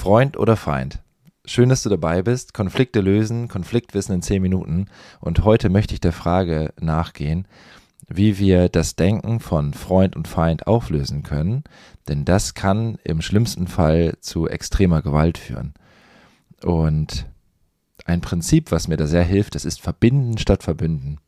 Freund oder Feind? Schön, dass du dabei bist. Konflikte lösen, Konfliktwissen in 10 Minuten. Und heute möchte ich der Frage nachgehen, wie wir das Denken von Freund und Feind auflösen können. Denn das kann im schlimmsten Fall zu extremer Gewalt führen. Und ein Prinzip, was mir da sehr hilft, das ist Verbinden statt Verbünden.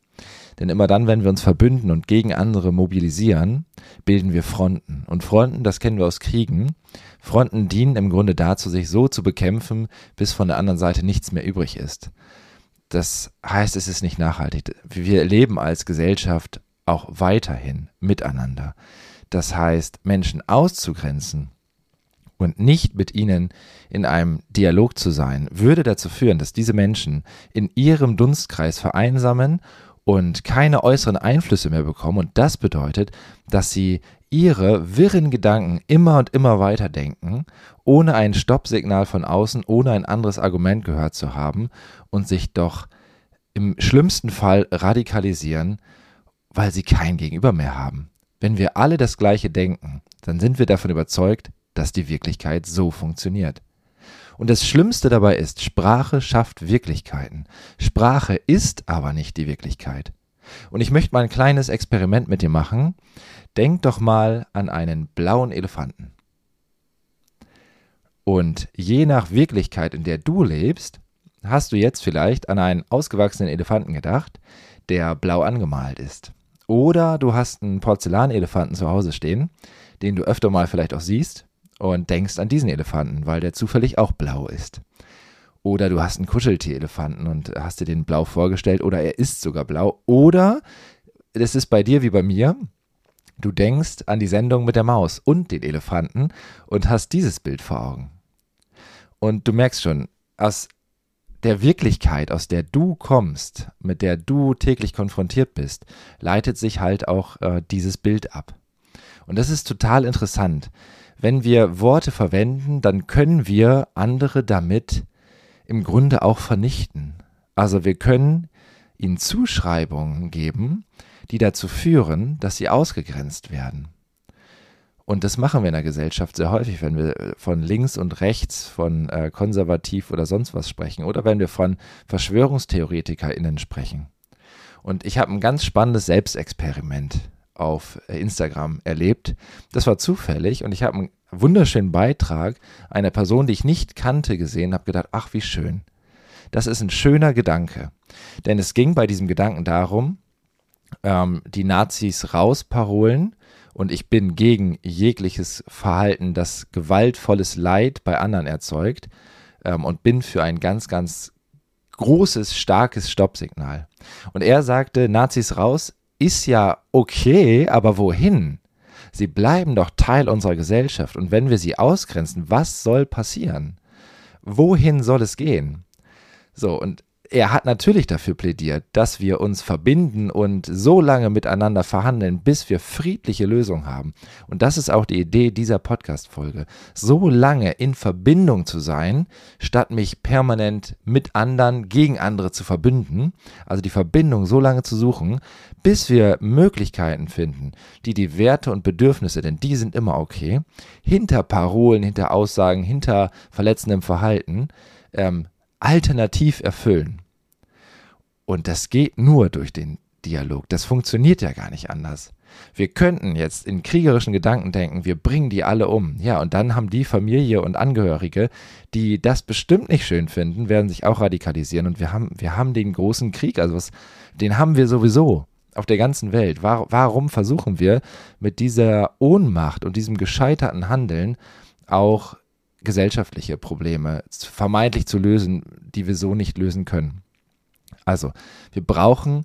Denn immer dann, wenn wir uns verbünden und gegen andere mobilisieren, bilden wir Fronten. Und Fronten, das kennen wir aus Kriegen. Fronten dienen im Grunde dazu, sich so zu bekämpfen, bis von der anderen Seite nichts mehr übrig ist. Das heißt, es ist nicht nachhaltig. Wir leben als Gesellschaft auch weiterhin miteinander. Das heißt, Menschen auszugrenzen und nicht mit ihnen in einem Dialog zu sein, würde dazu führen, dass diese Menschen in ihrem Dunstkreis vereinsamen und keine äußeren Einflüsse mehr bekommen. Und das bedeutet, dass sie ihre wirren Gedanken immer und immer weiter denken, ohne ein Stoppsignal von außen, ohne ein anderes Argument gehört zu haben und sich doch im schlimmsten Fall radikalisieren, weil sie kein Gegenüber mehr haben. Wenn wir alle das Gleiche denken, dann sind wir davon überzeugt, dass die Wirklichkeit so funktioniert. Und das Schlimmste dabei ist, Sprache schafft Wirklichkeiten. Sprache ist aber nicht die Wirklichkeit. Und ich möchte mal ein kleines Experiment mit dir machen. Denk doch mal an einen blauen Elefanten. Und je nach Wirklichkeit, in der du lebst, hast du jetzt vielleicht an einen ausgewachsenen Elefanten gedacht, der blau angemalt ist. Oder du hast einen Porzellanelefanten zu Hause stehen, den du öfter mal vielleicht auch siehst und denkst an diesen Elefanten, weil der zufällig auch blau ist. Oder du hast einen Kuscheltier-Elefanten und hast dir den blau vorgestellt oder er ist sogar blau. Oder es ist bei dir wie bei mir, du denkst an die Sendung mit der Maus und den Elefanten und hast dieses Bild vor Augen. Und du merkst schon, aus der Wirklichkeit, aus der du kommst, mit der du täglich konfrontiert bist, leitet sich halt auch äh, dieses Bild ab. Und das ist total interessant, wenn wir Worte verwenden, dann können wir andere damit im Grunde auch vernichten. Also wir können ihnen Zuschreibungen geben, die dazu führen, dass sie ausgegrenzt werden. Und das machen wir in der Gesellschaft sehr häufig, wenn wir von links und rechts, von äh, konservativ oder sonst was sprechen oder wenn wir von VerschwörungstheoretikerInnen sprechen. Und ich habe ein ganz spannendes Selbstexperiment auf äh, Instagram erlebt. Das war zufällig und ich habe einen wunderschönen Beitrag einer Person, die ich nicht kannte, gesehen, habe gedacht, ach wie schön. Das ist ein schöner Gedanke. Denn es ging bei diesem Gedanken darum, ähm, die Nazis rausparolen und ich bin gegen jegliches Verhalten, das gewaltvolles Leid bei anderen erzeugt ähm, und bin für ein ganz, ganz großes, starkes Stoppsignal. Und er sagte, Nazis raus, ist ja okay, aber wohin? Sie bleiben doch Teil unserer Gesellschaft und wenn wir sie ausgrenzen, was soll passieren? Wohin soll es gehen? So, und er hat natürlich dafür plädiert, dass wir uns verbinden und so lange miteinander verhandeln, bis wir friedliche Lösungen haben. Und das ist auch die Idee dieser Podcast-Folge. So lange in Verbindung zu sein, statt mich permanent mit anderen gegen andere zu verbünden. Also die Verbindung so lange zu suchen, bis wir Möglichkeiten finden, die die Werte und Bedürfnisse, denn die sind immer okay, hinter Parolen, hinter Aussagen, hinter verletzendem Verhalten, ähm, alternativ erfüllen. Und das geht nur durch den Dialog. Das funktioniert ja gar nicht anders. Wir könnten jetzt in kriegerischen Gedanken denken, wir bringen die alle um. Ja, und dann haben die Familie und Angehörige, die das bestimmt nicht schön finden, werden sich auch radikalisieren. Und wir haben, wir haben den großen Krieg, also was, den haben wir sowieso auf der ganzen Welt. War, warum versuchen wir mit dieser Ohnmacht und diesem gescheiterten Handeln auch gesellschaftliche Probleme vermeintlich zu lösen, die wir so nicht lösen können? Also, wir brauchen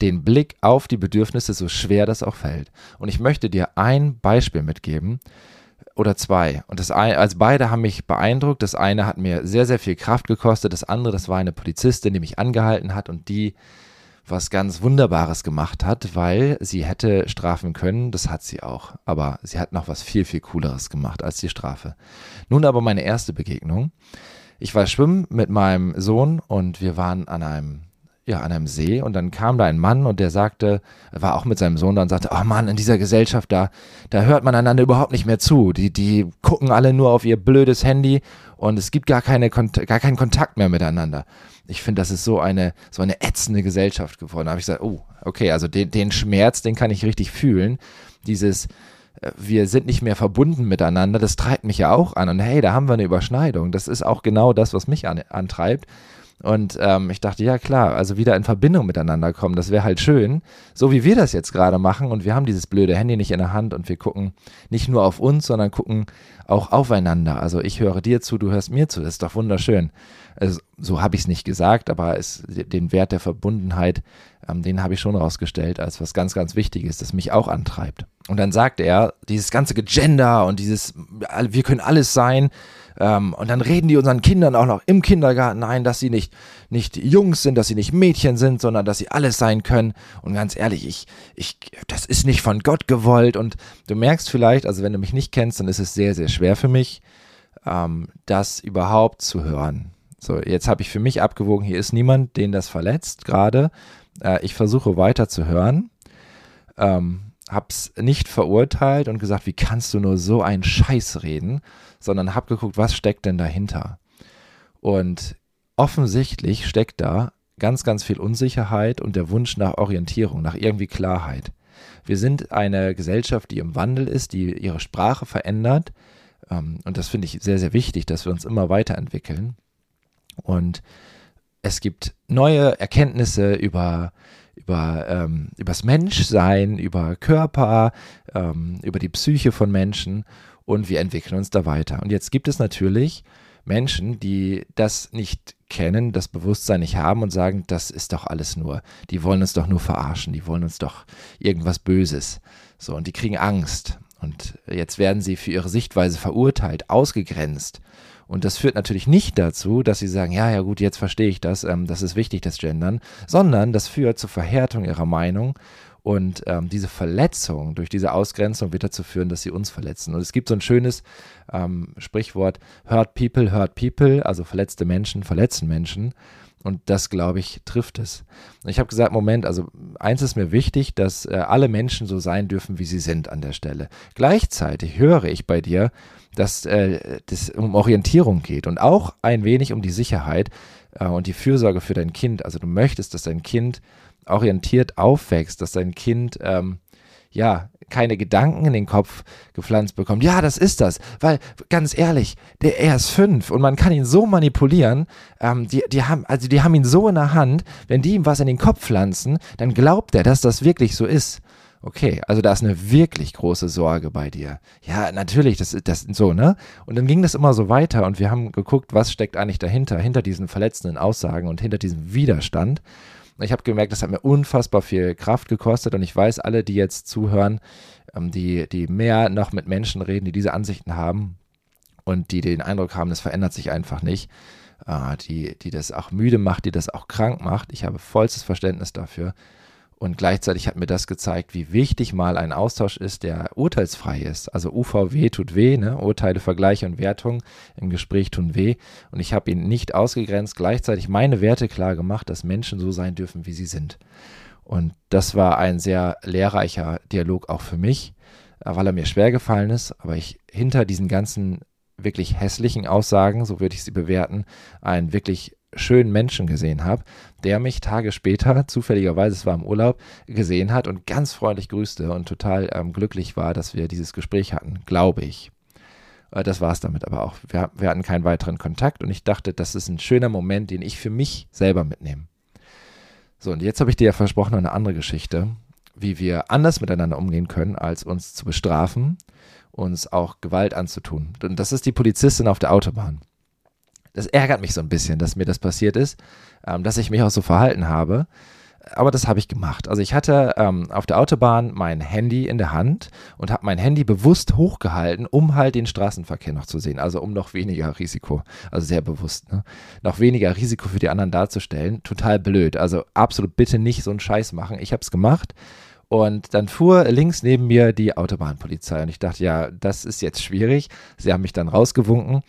den Blick auf die Bedürfnisse, so schwer das auch fällt. Und ich möchte dir ein Beispiel mitgeben oder zwei. Und das eine, also beide haben mich beeindruckt. Das eine hat mir sehr, sehr viel Kraft gekostet. Das andere, das war eine Polizistin, die mich angehalten hat und die was ganz Wunderbares gemacht hat, weil sie hätte strafen können, das hat sie auch. Aber sie hat noch was viel, viel Cooleres gemacht als die Strafe. Nun aber meine erste Begegnung. Ich war schwimmen mit meinem Sohn und wir waren an einem ja, an einem See und dann kam da ein Mann und der sagte, war auch mit seinem Sohn da und sagte, oh Mann, in dieser Gesellschaft da, da hört man einander überhaupt nicht mehr zu. Die, die gucken alle nur auf ihr blödes Handy und es gibt gar, keine, gar keinen Kontakt mehr miteinander. Ich finde, das ist so eine, so eine ätzende Gesellschaft geworden. Da habe ich gesagt, oh, okay, also den, den Schmerz, den kann ich richtig fühlen. Dieses, äh, wir sind nicht mehr verbunden miteinander, das treibt mich ja auch an. Und hey, da haben wir eine Überschneidung. Das ist auch genau das, was mich an, antreibt. Und ähm, ich dachte, ja klar, also wieder in Verbindung miteinander kommen, das wäre halt schön. So wie wir das jetzt gerade machen und wir haben dieses blöde Handy nicht in der Hand und wir gucken nicht nur auf uns, sondern gucken auch aufeinander. Also ich höre dir zu, du hörst mir zu, das ist doch wunderschön. Also, so habe ich es nicht gesagt, aber es, den Wert der Verbundenheit, ähm, den habe ich schon rausgestellt als was ganz, ganz Wichtiges, das mich auch antreibt. Und dann sagte er, dieses ganze Gender und dieses, wir können alles sein, ähm, und dann reden die unseren Kindern auch noch im Kindergarten ein, dass sie nicht, nicht Jungs sind, dass sie nicht Mädchen sind, sondern dass sie alles sein können. Und ganz ehrlich, ich, ich, das ist nicht von Gott gewollt. Und du merkst vielleicht, also wenn du mich nicht kennst, dann ist es sehr, sehr schwer für mich, ähm, das überhaupt zu hören. So, jetzt habe ich für mich abgewogen, hier ist niemand, den das verletzt gerade. Äh, ich versuche weiter zu hören. Ähm, hab's nicht verurteilt und gesagt, wie kannst du nur so einen Scheiß reden, sondern hab geguckt, was steckt denn dahinter? Und offensichtlich steckt da ganz, ganz viel Unsicherheit und der Wunsch nach Orientierung, nach irgendwie Klarheit. Wir sind eine Gesellschaft, die im Wandel ist, die ihre Sprache verändert. Ähm, und das finde ich sehr, sehr wichtig, dass wir uns immer weiterentwickeln. Und es gibt neue Erkenntnisse über über ähm, übers Menschsein, über Körper, ähm, über die Psyche von Menschen und wir entwickeln uns da weiter. Und jetzt gibt es natürlich Menschen, die das nicht kennen, das Bewusstsein nicht haben und sagen, das ist doch alles nur, die wollen uns doch nur verarschen, die wollen uns doch irgendwas Böses. So, und die kriegen Angst. Und jetzt werden sie für ihre Sichtweise verurteilt, ausgegrenzt. Und das führt natürlich nicht dazu, dass sie sagen, ja, ja gut, jetzt verstehe ich das, ähm, das ist wichtig, das Gendern, sondern das führt zur Verhärtung ihrer Meinung und ähm, diese Verletzung durch diese Ausgrenzung wird dazu führen, dass sie uns verletzen. Und es gibt so ein schönes ähm, Sprichwort, hurt people, hurt people, also verletzte Menschen verletzen Menschen. Und das, glaube ich, trifft es. Ich habe gesagt, Moment, also eins ist mir wichtig, dass äh, alle Menschen so sein dürfen, wie sie sind an der Stelle. Gleichzeitig höre ich bei dir, dass äh, das um Orientierung geht und auch ein wenig um die Sicherheit äh, und die Fürsorge für dein Kind. Also du möchtest, dass dein Kind orientiert aufwächst, dass dein Kind ähm, ja, keine Gedanken in den Kopf gepflanzt bekommt. Ja, das ist das. Weil, ganz ehrlich, der, er ist fünf und man kann ihn so manipulieren, ähm, die, die, haben, also die haben ihn so in der Hand, wenn die ihm was in den Kopf pflanzen, dann glaubt er, dass das wirklich so ist. Okay, also da ist eine wirklich große Sorge bei dir. Ja, natürlich, das ist das so, ne? Und dann ging das immer so weiter und wir haben geguckt, was steckt eigentlich dahinter, hinter diesen verletzenden Aussagen und hinter diesem Widerstand. Ich habe gemerkt, das hat mir unfassbar viel Kraft gekostet und ich weiß, alle, die jetzt zuhören, ähm, die, die mehr noch mit Menschen reden, die diese Ansichten haben und die den Eindruck haben, es verändert sich einfach nicht, äh, die, die das auch müde macht, die das auch krank macht. Ich habe vollstes Verständnis dafür. Und gleichzeitig hat mir das gezeigt, wie wichtig mal ein Austausch ist, der urteilsfrei ist. Also UVW tut weh, ne? Urteile, Vergleiche und Wertung im Gespräch tun weh. Und ich habe ihn nicht ausgegrenzt, gleichzeitig meine Werte klar gemacht, dass Menschen so sein dürfen, wie sie sind. Und das war ein sehr lehrreicher Dialog auch für mich, weil er mir schwer gefallen ist, aber ich hinter diesen ganzen wirklich hässlichen Aussagen, so würde ich sie bewerten, einen wirklich schönen Menschen gesehen habe, der mich Tage später, zufälligerweise, es war im Urlaub, gesehen hat und ganz freundlich grüßte und total ähm, glücklich war, dass wir dieses Gespräch hatten, glaube ich. Äh, das war es damit aber auch. Wir, wir hatten keinen weiteren Kontakt und ich dachte, das ist ein schöner Moment, den ich für mich selber mitnehme. So, und jetzt habe ich dir ja versprochen, eine andere Geschichte, wie wir anders miteinander umgehen können, als uns zu bestrafen, uns auch Gewalt anzutun. Und das ist die Polizistin auf der Autobahn das ärgert mich so ein bisschen, dass mir das passiert ist, ähm, dass ich mich auch so verhalten habe. Aber das habe ich gemacht. Also ich hatte ähm, auf der Autobahn mein Handy in der Hand und habe mein Handy bewusst hochgehalten, um halt den Straßenverkehr noch zu sehen. Also um noch weniger Risiko, also sehr bewusst, ne? noch weniger Risiko für die anderen darzustellen. Total blöd. Also absolut bitte nicht so einen Scheiß machen. Ich habe es gemacht. Und dann fuhr links neben mir die Autobahnpolizei und ich dachte, ja, das ist jetzt schwierig. Sie haben mich dann rausgewunken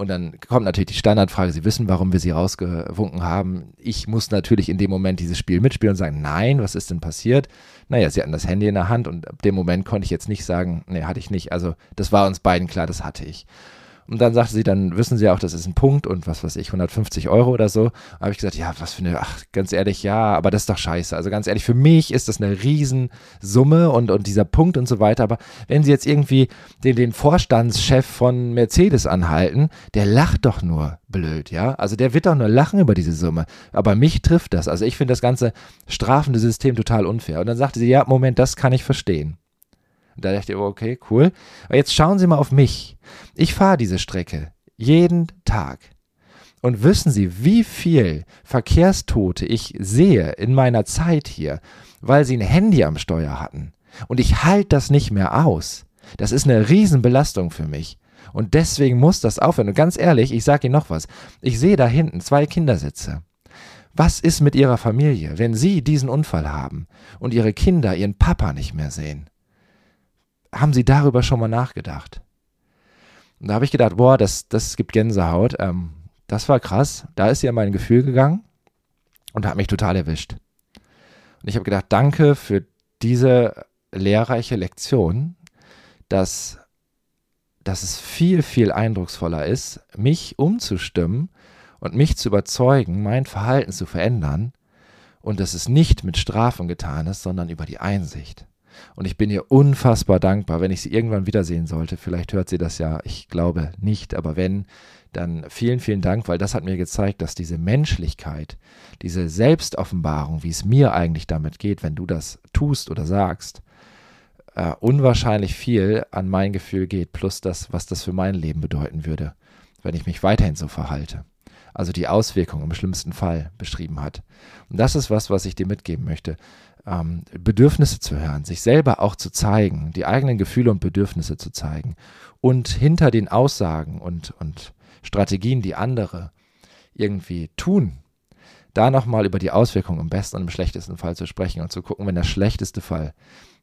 Und dann kommt natürlich die Standardfrage, Sie wissen, warum wir Sie rausgewunken haben. Ich muss natürlich in dem Moment dieses Spiel mitspielen und sagen, nein, was ist denn passiert? Naja, Sie hatten das Handy in der Hand und ab dem Moment konnte ich jetzt nicht sagen, nee, hatte ich nicht. Also das war uns beiden klar, das hatte ich. Und dann sagte sie, dann wissen sie auch, das ist ein Punkt und was weiß ich, 150 Euro oder so. Habe ich gesagt, ja, was für eine, ach, ganz ehrlich, ja, aber das ist doch scheiße. Also ganz ehrlich, für mich ist das eine Riesensumme und, und dieser Punkt und so weiter. Aber wenn sie jetzt irgendwie den, den Vorstandschef von Mercedes anhalten, der lacht doch nur blöd, ja. Also der wird doch nur lachen über diese Summe. Aber mich trifft das. Also ich finde das ganze strafende System total unfair. Und dann sagte sie, ja, Moment, das kann ich verstehen. Und da dachte ich, oh, okay, cool. Aber jetzt schauen Sie mal auf mich. Ich fahre diese Strecke jeden Tag. Und wissen Sie, wie viel Verkehrstote ich sehe in meiner Zeit hier, weil Sie ein Handy am Steuer hatten? Und ich halte das nicht mehr aus. Das ist eine Riesenbelastung für mich. Und deswegen muss das aufhören. Und ganz ehrlich, ich sage Ihnen noch was. Ich sehe da hinten zwei Kindersitze. Was ist mit Ihrer Familie, wenn Sie diesen Unfall haben und Ihre Kinder Ihren Papa nicht mehr sehen? Haben Sie darüber schon mal nachgedacht? Und da habe ich gedacht, boah, das, das gibt Gänsehaut. Ähm, das war krass. Da ist ja mein Gefühl gegangen und hat mich total erwischt. Und ich habe gedacht, danke für diese lehrreiche Lektion, dass, dass es viel, viel eindrucksvoller ist, mich umzustimmen und mich zu überzeugen, mein Verhalten zu verändern und dass es nicht mit Strafen getan ist, sondern über die Einsicht. Und ich bin ihr unfassbar dankbar, wenn ich sie irgendwann wiedersehen sollte. Vielleicht hört sie das ja, ich glaube nicht, aber wenn, dann vielen, vielen Dank, weil das hat mir gezeigt, dass diese Menschlichkeit, diese Selbstoffenbarung, wie es mir eigentlich damit geht, wenn du das tust oder sagst, äh, unwahrscheinlich viel an mein Gefühl geht, plus das, was das für mein Leben bedeuten würde, wenn ich mich weiterhin so verhalte. Also die Auswirkungen im schlimmsten Fall beschrieben hat. Und das ist was, was ich dir mitgeben möchte ähm, Bedürfnisse zu hören, sich selber auch zu zeigen, die eigenen Gefühle und Bedürfnisse zu zeigen und hinter den Aussagen und, und Strategien, die andere irgendwie tun, da nochmal über die Auswirkungen im besten und im schlechtesten Fall zu sprechen und zu gucken, wenn der schlechteste Fall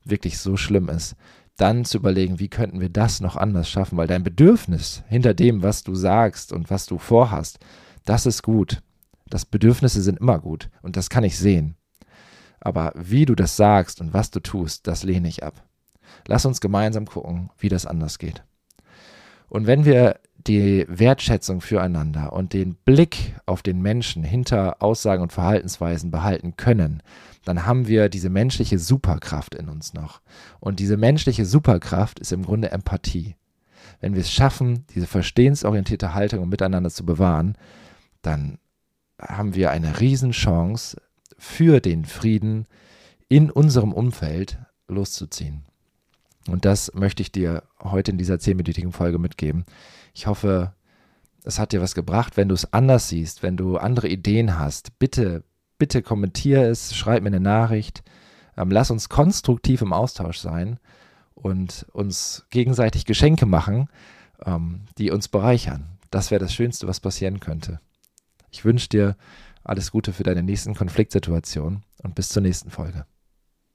wirklich so schlimm ist, dann zu überlegen, wie könnten wir das noch anders schaffen, weil dein Bedürfnis hinter dem, was du sagst und was du vorhast, das ist gut. Das Bedürfnisse sind immer gut und das kann ich sehen. Aber wie du das sagst und was du tust, das lehne ich ab. Lass uns gemeinsam gucken, wie das anders geht. Und wenn wir die Wertschätzung füreinander und den Blick auf den Menschen hinter Aussagen und Verhaltensweisen behalten können, dann haben wir diese menschliche Superkraft in uns noch. Und diese menschliche Superkraft ist im Grunde Empathie. Wenn wir es schaffen, diese verstehensorientierte Haltung miteinander zu bewahren, dann haben wir eine Riesenchance, für den Frieden in unserem Umfeld loszuziehen. Und das möchte ich dir heute in dieser zehnminütigen Folge mitgeben. Ich hoffe, es hat dir was gebracht. Wenn du es anders siehst, wenn du andere Ideen hast, bitte, bitte kommentier es, schreib mir eine Nachricht. Ähm, lass uns konstruktiv im Austausch sein und uns gegenseitig Geschenke machen, ähm, die uns bereichern. Das wäre das Schönste, was passieren könnte. Ich wünsche dir alles Gute für deine nächsten Konfliktsituationen und bis zur nächsten Folge.